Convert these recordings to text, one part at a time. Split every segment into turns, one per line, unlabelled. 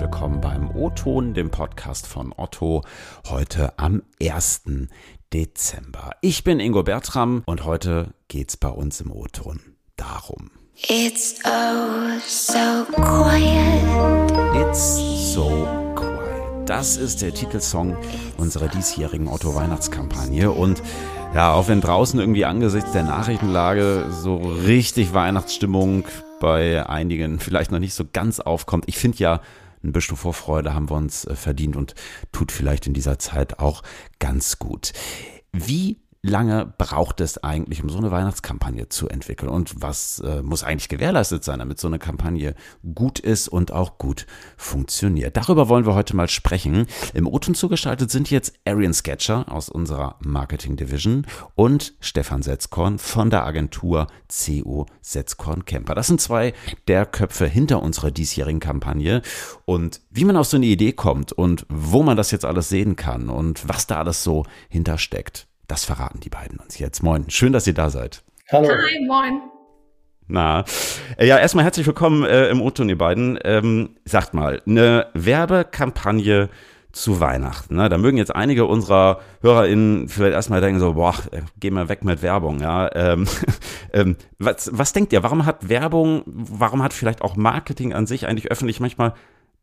herzlich willkommen beim O-Ton, dem Podcast von Otto, heute am 1. Dezember. Ich bin Ingo Bertram und heute geht's bei uns im O-Ton darum.
It's oh so quiet.
It's so quiet. Das ist der Titelsong unserer diesjährigen Otto-Weihnachtskampagne und ja, auch wenn draußen irgendwie angesichts der Nachrichtenlage so richtig Weihnachtsstimmung bei einigen vielleicht noch nicht so ganz aufkommt. Ich finde ja, ein bisschen Vorfreude haben wir uns äh, verdient und tut vielleicht in dieser Zeit auch ganz gut. Wie lange braucht es eigentlich, um so eine Weihnachtskampagne zu entwickeln? Und was äh, muss eigentlich gewährleistet sein, damit so eine Kampagne gut ist und auch gut funktioniert? Darüber wollen wir heute mal sprechen. Im O-Ton zugeschaltet sind jetzt Arian Sketcher aus unserer Marketing Division und Stefan Setzkorn von der Agentur CO Setzkorn Camper. Das sind zwei der Köpfe hinter unserer diesjährigen Kampagne. Und wie man auf so eine Idee kommt und wo man das jetzt alles sehen kann und was da alles so hintersteckt. Das verraten die beiden uns jetzt. Moin, schön, dass ihr da seid.
Hallo. Hi, moin.
Na, äh, ja, erstmal herzlich willkommen äh, im O-Ton, ihr beiden. Ähm, sagt mal, eine Werbekampagne zu Weihnachten. Ne? Da mögen jetzt einige unserer HörerInnen vielleicht erstmal denken so, boah, äh, geh mal weg mit Werbung. Ja? Ähm, ähm, was, was denkt ihr, warum hat Werbung, warum hat vielleicht auch Marketing an sich eigentlich öffentlich manchmal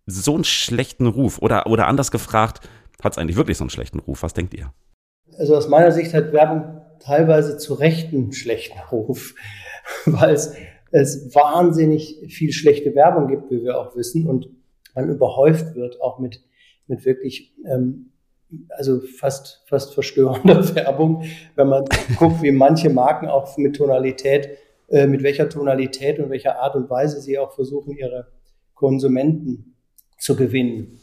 so einen schlechten Ruf? Oder, oder anders gefragt, hat es eigentlich wirklich so einen schlechten Ruf? Was denkt ihr?
Also aus meiner Sicht hat Werbung teilweise zu Recht einen schlechten Ruf, weil es, es wahnsinnig viel schlechte Werbung gibt, wie wir auch wissen, und man überhäuft wird auch mit, mit wirklich, ähm, also fast, fast verstörender Werbung, wenn man guckt, wie manche Marken auch mit Tonalität, äh, mit welcher Tonalität und welcher Art und Weise sie auch versuchen, ihre Konsumenten zu gewinnen.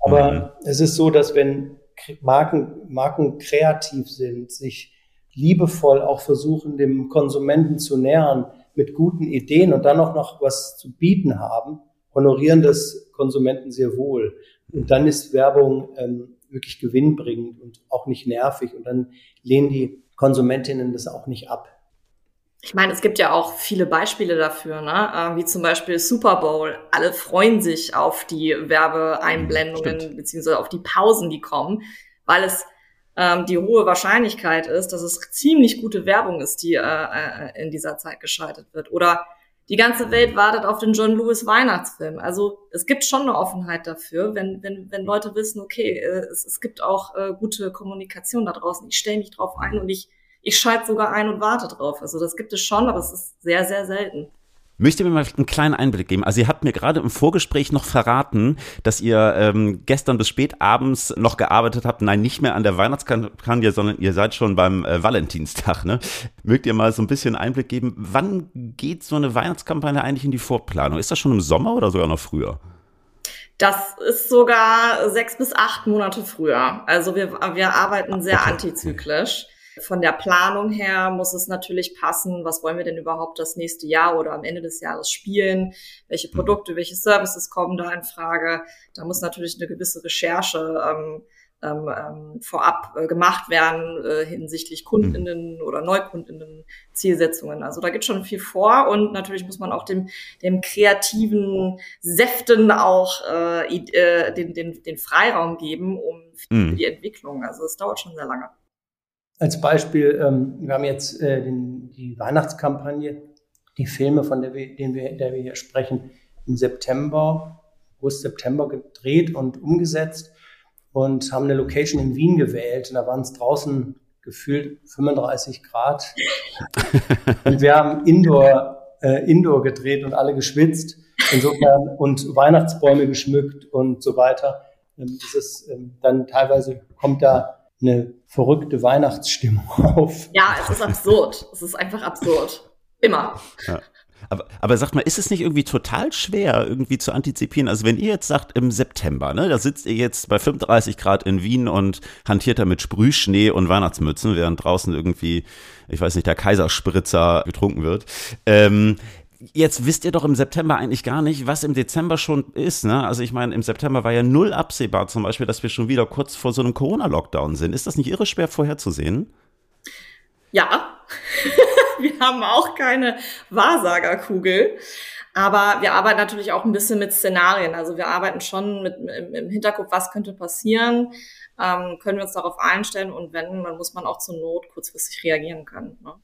Aber mhm. es ist so, dass wenn Marken, Marken kreativ sind, sich liebevoll auch versuchen, dem Konsumenten zu nähern mit guten Ideen und dann auch noch was zu bieten haben, honorieren das Konsumenten sehr wohl. Und dann ist Werbung ähm, wirklich gewinnbringend und auch nicht nervig. Und dann lehnen die Konsumentinnen das auch nicht ab.
Ich meine, es gibt ja auch viele Beispiele dafür, ne? Äh, wie zum Beispiel Super Bowl. Alle freuen sich auf die Werbeeinblendungen Stimmt. beziehungsweise auf die Pausen, die kommen, weil es ähm, die hohe Wahrscheinlichkeit ist, dass es ziemlich gute Werbung ist, die äh, äh, in dieser Zeit geschaltet wird. Oder die ganze Welt wartet auf den John Lewis Weihnachtsfilm. Also es gibt schon eine Offenheit dafür, wenn, wenn, wenn Leute wissen, okay, äh, es, es gibt auch äh, gute Kommunikation da draußen. Ich stelle mich drauf ein und ich ich schalte sogar ein und warte drauf. Also das gibt es schon, aber es ist sehr, sehr selten.
Möchtet ihr mir mal einen kleinen Einblick geben? Also ihr habt mir gerade im Vorgespräch noch verraten, dass ihr ähm, gestern bis spät abends noch gearbeitet habt. Nein, nicht mehr an der Weihnachtskampagne, sondern ihr seid schon beim äh, Valentinstag. Ne? Mögt ihr mal so ein bisschen Einblick geben? Wann geht so eine Weihnachtskampagne eigentlich in die Vorplanung? Ist das schon im Sommer oder sogar noch früher?
Das ist sogar sechs bis acht Monate früher. Also wir, wir arbeiten sehr okay. antizyklisch. Von der Planung her muss es natürlich passen. Was wollen wir denn überhaupt das nächste Jahr oder am Ende des Jahres spielen? Welche mhm. Produkte, welche Services kommen da in Frage? Da muss natürlich eine gewisse Recherche ähm, ähm, ähm vorab äh, gemacht werden äh, hinsichtlich Kundinnen mhm. oder Neukundinnen Zielsetzungen. Also da geht schon viel vor und natürlich muss man auch dem, dem kreativen Säften auch äh, äh den, den, den Freiraum geben, um mhm. die Entwicklung. Also es dauert schon sehr lange.
Als Beispiel, ähm, wir haben jetzt äh, den, die Weihnachtskampagne, die Filme, von der wir, den wir, der wir hier sprechen, im September, August, September gedreht und umgesetzt und haben eine Location in Wien gewählt. Und da waren es draußen gefühlt 35 Grad. und wir haben Indoor, äh, Indoor gedreht und alle geschwitzt. Insofern und Weihnachtsbäume geschmückt und so weiter. Ähm, das ist, ähm, dann teilweise kommt da eine verrückte Weihnachtsstimmung auf.
Ja, es ist absurd. Es ist einfach absurd. Immer.
Ja. Aber, aber sagt mal, ist es nicht irgendwie total schwer, irgendwie zu antizipieren? Also wenn ihr jetzt sagt im September, ne, da sitzt ihr jetzt bei 35 Grad in Wien und hantiert da mit Sprühschnee und Weihnachtsmützen, während draußen irgendwie, ich weiß nicht, der Kaiserspritzer getrunken wird. Ähm, Jetzt wisst ihr doch im September eigentlich gar nicht, was im Dezember schon ist. Ne? Also ich meine, im September war ja null absehbar zum Beispiel, dass wir schon wieder kurz vor so einem Corona-Lockdown sind. Ist das nicht irre schwer vorherzusehen?
Ja, wir haben auch keine Wahrsagerkugel. Aber wir arbeiten natürlich auch ein bisschen mit Szenarien. Also wir arbeiten schon mit im, Hinterkopf, was könnte passieren, ähm, können wir uns darauf einstellen und wenn, dann muss man auch zur Not kurzfristig reagieren können. Ne?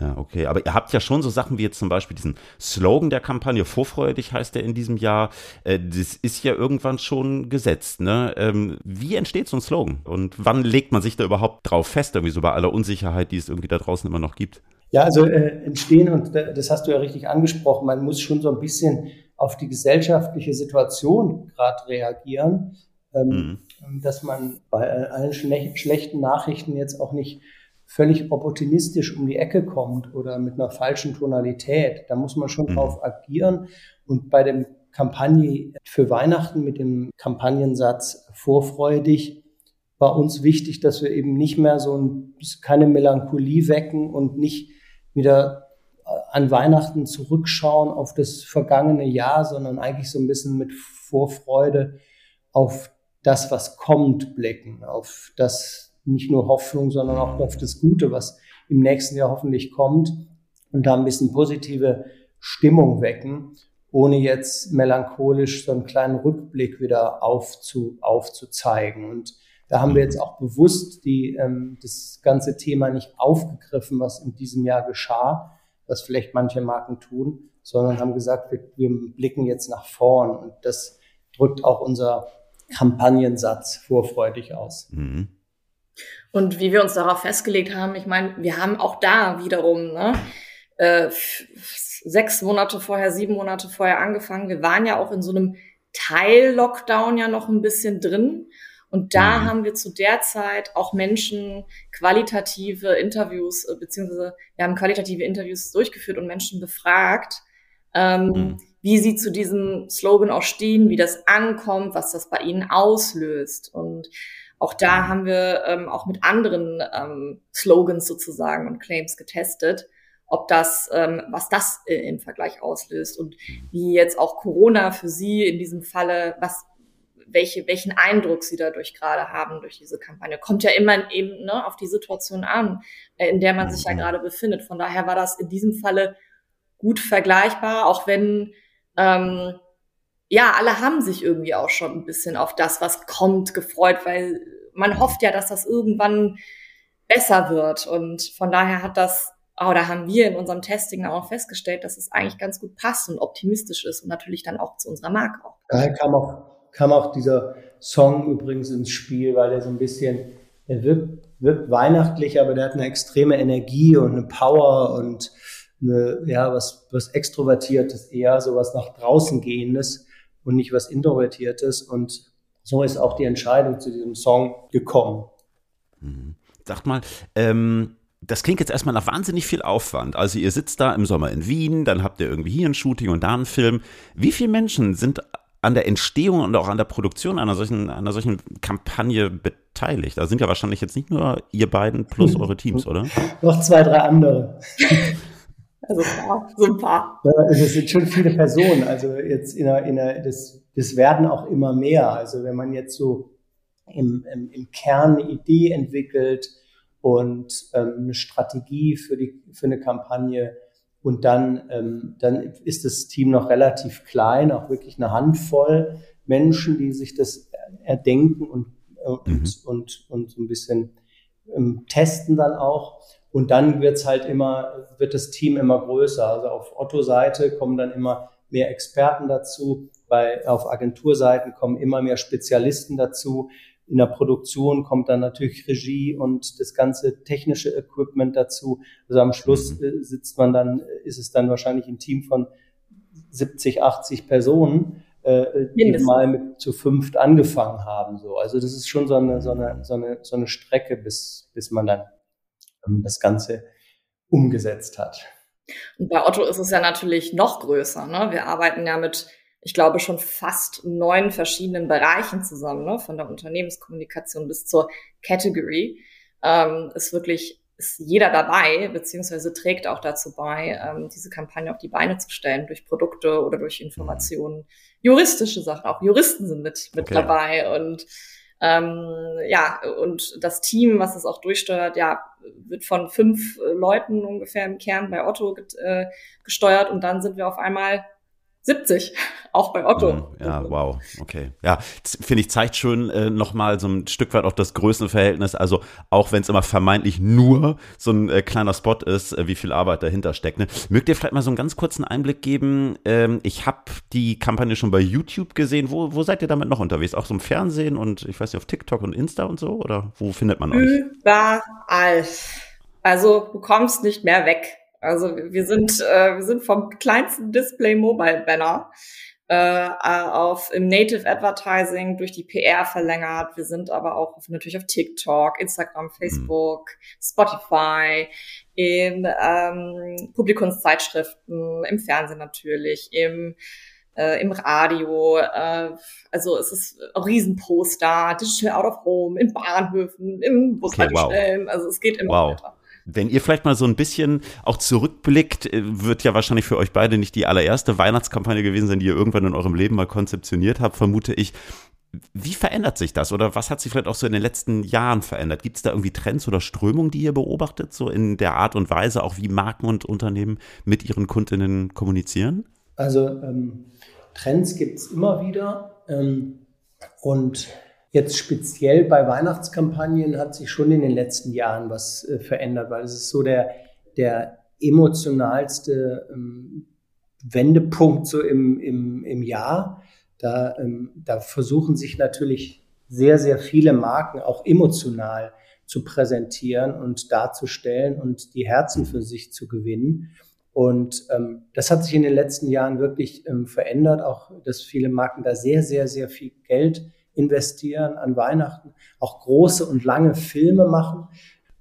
Ja, okay. Aber ihr habt ja schon so Sachen wie jetzt zum Beispiel diesen Slogan der Kampagne, vorfreudig heißt der in diesem Jahr. Äh, das ist ja irgendwann schon gesetzt. Ne? Ähm, wie entsteht so ein Slogan? Und wann legt man sich da überhaupt drauf fest, irgendwie so bei aller Unsicherheit, die es irgendwie da draußen immer noch gibt?
Ja, also äh, entstehen, und das hast du ja richtig angesprochen, man muss schon so ein bisschen auf die gesellschaftliche Situation gerade reagieren, ähm, mhm. dass man bei allen schlechten Nachrichten jetzt auch nicht völlig opportunistisch um die Ecke kommt oder mit einer falschen Tonalität. Da muss man schon mhm. drauf agieren. Und bei dem Kampagne für Weihnachten mit dem Kampagnensatz vorfreudig war uns wichtig, dass wir eben nicht mehr so ein, keine Melancholie wecken und nicht wieder an Weihnachten zurückschauen auf das vergangene Jahr, sondern eigentlich so ein bisschen mit Vorfreude auf das, was kommt, blicken, auf das, nicht nur Hoffnung, sondern auch auf das Gute, was im nächsten Jahr hoffentlich kommt und da ein bisschen positive Stimmung wecken, ohne jetzt melancholisch so einen kleinen Rückblick wieder aufzu, aufzuzeigen. Und da haben wir jetzt auch bewusst die, ähm, das ganze Thema nicht aufgegriffen, was in diesem Jahr geschah, was vielleicht manche Marken tun, sondern haben gesagt, wir, wir blicken jetzt nach vorn. Und das drückt auch unser Kampagnensatz vorfreudig aus. Mhm.
Und wie wir uns darauf festgelegt haben, ich meine, wir haben auch da wiederum ne, äh, sechs Monate vorher, sieben Monate vorher angefangen. Wir waren ja auch in so einem Teil-Lockdown ja noch ein bisschen drin. Und da mhm. haben wir zu der Zeit auch Menschen qualitative Interviews, äh, beziehungsweise wir haben qualitative Interviews durchgeführt und Menschen befragt, ähm, mhm. wie sie zu diesem Slogan auch stehen, wie das ankommt, was das bei ihnen auslöst. Und auch da haben wir ähm, auch mit anderen ähm, Slogans sozusagen und Claims getestet, ob das, ähm, was das äh, im Vergleich auslöst und wie jetzt auch Corona für Sie in diesem Falle, was welche, welchen Eindruck sie dadurch gerade haben durch diese Kampagne. Kommt ja immer eben ne, auf die Situation an, äh, in der man sich ja mhm. gerade befindet. Von daher war das in diesem Falle gut vergleichbar, auch wenn ähm, ja, alle haben sich irgendwie auch schon ein bisschen auf das, was kommt, gefreut, weil man hofft ja, dass das irgendwann besser wird. Und von daher hat das, oder haben wir in unserem Testing auch festgestellt, dass es eigentlich ganz gut passt und optimistisch ist und natürlich dann auch zu unserer Marke auch.
Daher kam auch, kam auch dieser Song übrigens ins Spiel, weil der so ein bisschen, er wirkt, wirkt weihnachtlich, aber der hat eine extreme Energie und eine Power und eine, ja, was, was Extrovertiertes, eher so was nach draußen gehendes und nicht was Introvertiertes. Und so ist auch die Entscheidung zu diesem Song gekommen.
Mhm. Sagt mal, ähm, das klingt jetzt erstmal nach wahnsinnig viel Aufwand. Also ihr sitzt da im Sommer in Wien, dann habt ihr irgendwie hier ein Shooting und da einen Film. Wie viele Menschen sind an der Entstehung und auch an der Produktion einer solchen, einer solchen Kampagne beteiligt? Da sind ja wahrscheinlich jetzt nicht nur ihr beiden plus eure Teams, oder?
Noch zwei, drei andere.
Also so ein paar.
Ja, also es sind schon viele Personen. Also jetzt in der, in der, das, das werden auch immer mehr. Also wenn man jetzt so im, im, im Kern eine Idee entwickelt und ähm, eine Strategie für die für eine Kampagne und dann ähm, dann ist das Team noch relativ klein, auch wirklich eine Handvoll Menschen, die sich das erdenken und und, mhm. und, und so ein bisschen ähm, testen dann auch. Und dann wird's halt immer, wird das Team immer größer. Also auf Otto-Seite kommen dann immer mehr Experten dazu. Bei, auf Agenturseiten kommen immer mehr Spezialisten dazu. In der Produktion kommt dann natürlich Regie und das ganze technische Equipment dazu. Also am Schluss mhm. Äh, sitzt man dann, ist es dann wahrscheinlich ein Team von 70, 80 Personen, äh, die mal mit zu fünft angefangen haben. So. Also das ist schon so eine, so eine, so eine, so eine Strecke, bis, bis man dann das Ganze umgesetzt hat.
Und bei Otto ist es ja natürlich noch größer. Ne? Wir arbeiten ja mit, ich glaube, schon fast neun verschiedenen Bereichen zusammen, ne? von der Unternehmenskommunikation bis zur Category. Ähm, ist wirklich ist jeder dabei, beziehungsweise trägt auch dazu bei, ähm, diese Kampagne auf die Beine zu stellen, durch Produkte oder durch Informationen. Juristische Sachen, auch Juristen sind mit, mit okay. dabei und Ähm, ja, und das Team, was es auch durchsteuert, ja, wird von fünf Leuten ungefähr im Kern bei Otto äh, gesteuert und dann sind wir auf einmal 70, auch bei Otto.
Mhm, ja, wow, okay. Ja, finde ich, zeigt schon äh, nochmal so ein Stück weit auch das Größenverhältnis. Also auch wenn es immer vermeintlich nur so ein äh, kleiner Spot ist, äh, wie viel Arbeit dahinter steckt. Ne? Mögt ihr vielleicht mal so einen ganz kurzen Einblick geben? Ähm, ich habe die Kampagne schon bei YouTube gesehen. Wo, wo seid ihr damit noch unterwegs? Auch so im Fernsehen und ich weiß nicht, auf TikTok und Insta und so? Oder wo findet man euch?
Überall. Also du kommst nicht mehr weg. Also wir sind, äh, wir sind vom kleinsten Display Mobile Banner äh, auf im Native Advertising durch die PR verlängert. Wir sind aber auch natürlich auf TikTok, Instagram, Facebook, mhm. Spotify, in ähm, Publikumszeitschriften, im Fernsehen natürlich, im äh, im Radio, äh, also es ist auch Riesenposter, Digital Out of Home, in Bahnhöfen, im Bushaltestellen, okay, wow. also es geht immer wow. weiter.
Wenn ihr vielleicht mal so ein bisschen auch zurückblickt, äh, wird ja wahrscheinlich für euch beide nicht die allererste Weihnachtskampagne gewesen sein, die ihr irgendwann in eurem Leben mal konzeptioniert habt, vermute ich. Wie verändert sich das oder was hat sich vielleicht auch so in den letzten Jahren verändert? Gibt es da irgendwie Trends oder Strömungen, die ihr beobachtet, so in der Art und Weise, auch wie Marken und Unternehmen mit ihren Kundinnen kommunizieren?
Also ähm, Trends gibt es immer wieder ähm, und Jetzt speziell bei Weihnachtskampagnen hat sich schon in den letzten Jahren was äh, verändert, weil es ist so der, der emotionalste ähm, Wendepunkt so im, im, im Jahr. Da, ähm, da versuchen sich natürlich sehr, sehr viele Marken auch emotional zu präsentieren und darzustellen und die Herzen für sich zu gewinnen. Und ähm, das hat sich in den letzten Jahren wirklich ähm, verändert, auch dass viele Marken da sehr, sehr, sehr viel Geld investieren an Weihnachten, auch große und lange Filme machen.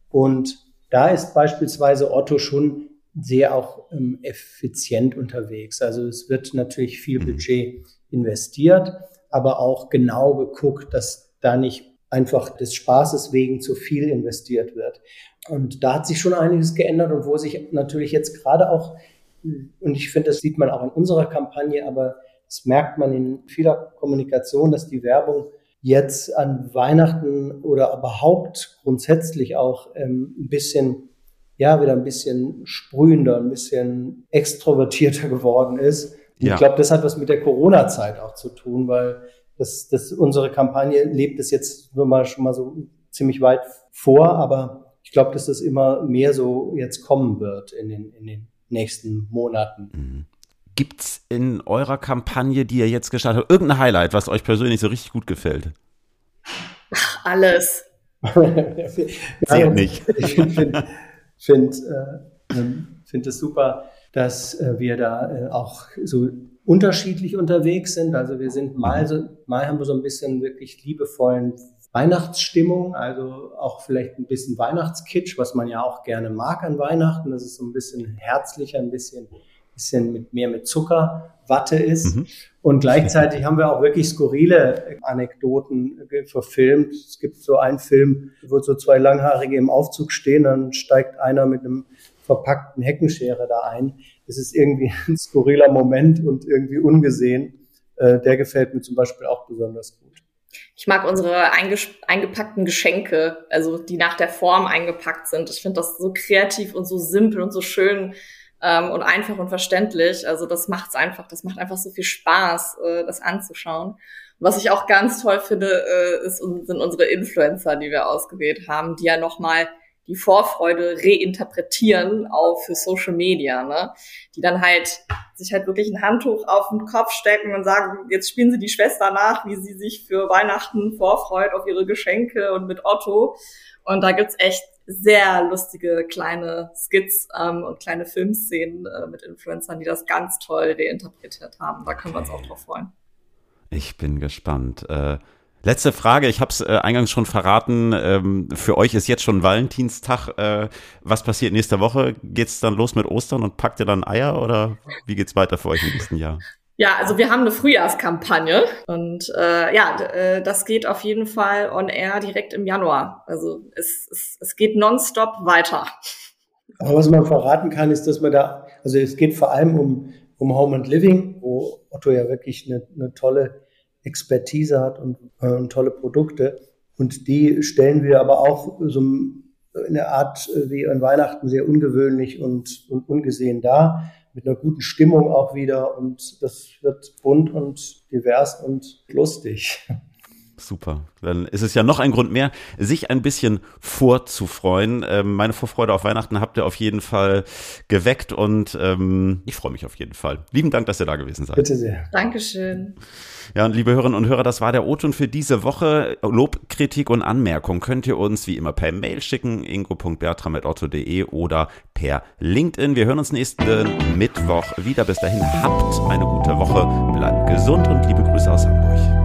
Und da ist beispielsweise Otto schon sehr auch ähm, effizient unterwegs. Also es wird natürlich viel mhm. Budget investiert, aber auch genau geguckt, dass da nicht einfach des Spaßes wegen zu viel investiert wird. Und da hat sich schon einiges geändert und wo sich natürlich jetzt gerade auch, und ich finde, das sieht man auch in unserer Kampagne, aber das merkt man in vieler Kommunikation, dass die Werbung jetzt an Weihnachten oder überhaupt grundsätzlich auch ähm, ein bisschen, ja, wieder ein bisschen sprühender, ein bisschen extrovertierter geworden ist. Ja. Ich glaube, das hat was mit der Corona-Zeit auch zu tun, weil das, das, unsere Kampagne lebt es jetzt nur mal schon mal so ziemlich weit vor, aber ich glaube, dass das immer mehr so jetzt kommen wird in den, in den nächsten Monaten. Mhm.
Gibt's in eurer Kampagne, die ihr jetzt gestartet habt, irgendein Highlight, was euch persönlich so richtig gut gefällt?
Ach, alles.
Zählt nicht.
Ich finde find, äh, find es super, dass äh, wir da äh, auch so unterschiedlich unterwegs sind. Also wir sind mal so, mal haben wir so ein bisschen wirklich liebevollen Weihnachtsstimmung, also auch vielleicht ein bisschen Weihnachtskitsch, was man ja auch gerne mag an Weihnachten. Das ist so ein bisschen herzlicher, ein bisschen bisschen mit, mehr mit Zuckerwatte ist. Mhm. Und gleichzeitig haben wir auch wirklich skurrile Anekdoten verfilmt. Es gibt so einen Film, wo so zwei Langhaarige im Aufzug stehen, dann steigt einer mit einem verpackten Heckenschere da ein. Das ist irgendwie ein skurriler Moment und irgendwie ungesehen. Äh, der gefällt mir zum Beispiel auch besonders gut.
Ich mag unsere eingepackten Geschenke, also die nach der Form eingepackt sind. Ich finde das so kreativ und so simpel und so schön ähm, und einfach und verständlich. Also das macht's einfach, das macht einfach so viel Spaß, äh, das anzuschauen. Was ich auch ganz toll finde, äh, ist, sind unsere Influencer, die wir ausgewählt haben, die ja nochmal die Vorfreude reinterpretieren auch für Social Media, ne? Die dann halt sich halt wirklich ein Handtuch auf den Kopf stecken und sagen, jetzt spielen sie die Schwester nach, wie sie sich für Weihnachten vorfreut auf ihre Geschenke und mit Otto. Und da gibt's echt sehr lustige kleine Skits ähm, und kleine Filmszenen äh, mit Influencern, die das ganz toll reinterpretiert haben. Da können wir uns auch drauf freuen.
Ich bin gespannt. Äh, letzte Frage, ich habe es äh, eingangs schon verraten. Ähm, für euch ist jetzt schon Valentinstag. Äh, was passiert nächste Woche? Geht's dann los mit Ostern und packt ihr dann Eier oder wie geht's weiter für euch im nächsten Jahr?
Ja, also wir haben eine Frühjahrskampagne und äh, ja, äh, das geht auf jeden Fall on air direkt im Januar. Also es, es, es geht nonstop weiter.
Aber was man verraten kann, ist, dass man da, also es geht vor allem um, um Home and Living, wo Otto ja wirklich eine, eine tolle Expertise hat und, äh, und tolle Produkte. Und die stellen wir aber auch so in der Art äh, wie an Weihnachten sehr ungewöhnlich und, und ungesehen dar, mit einer guten Stimmung auch wieder. Und das wird bunt und divers und lustig.
Super. Dann ist es ja noch ein Grund mehr, sich ein bisschen vorzufreuen. Ähm, meine Vorfreude auf Weihnachten habt ihr auf jeden Fall geweckt und ähm, ich freue mich auf jeden Fall. Lieben Dank, dass ihr da gewesen seid.
Bitte sehr.
Dankeschön.
Ja, und liebe Hörerinnen und Hörer, das war der O-Ton für diese Woche. Lob, Kritik und Anmerkung könnt ihr uns wie immer per Mail schicken, ingo.bertram.otto.de oder per LinkedIn. Wir hören uns nächsten Mittwoch wieder. Bis dahin habt eine gute Woche, bleibt gesund und liebe Grüße aus Hamburg.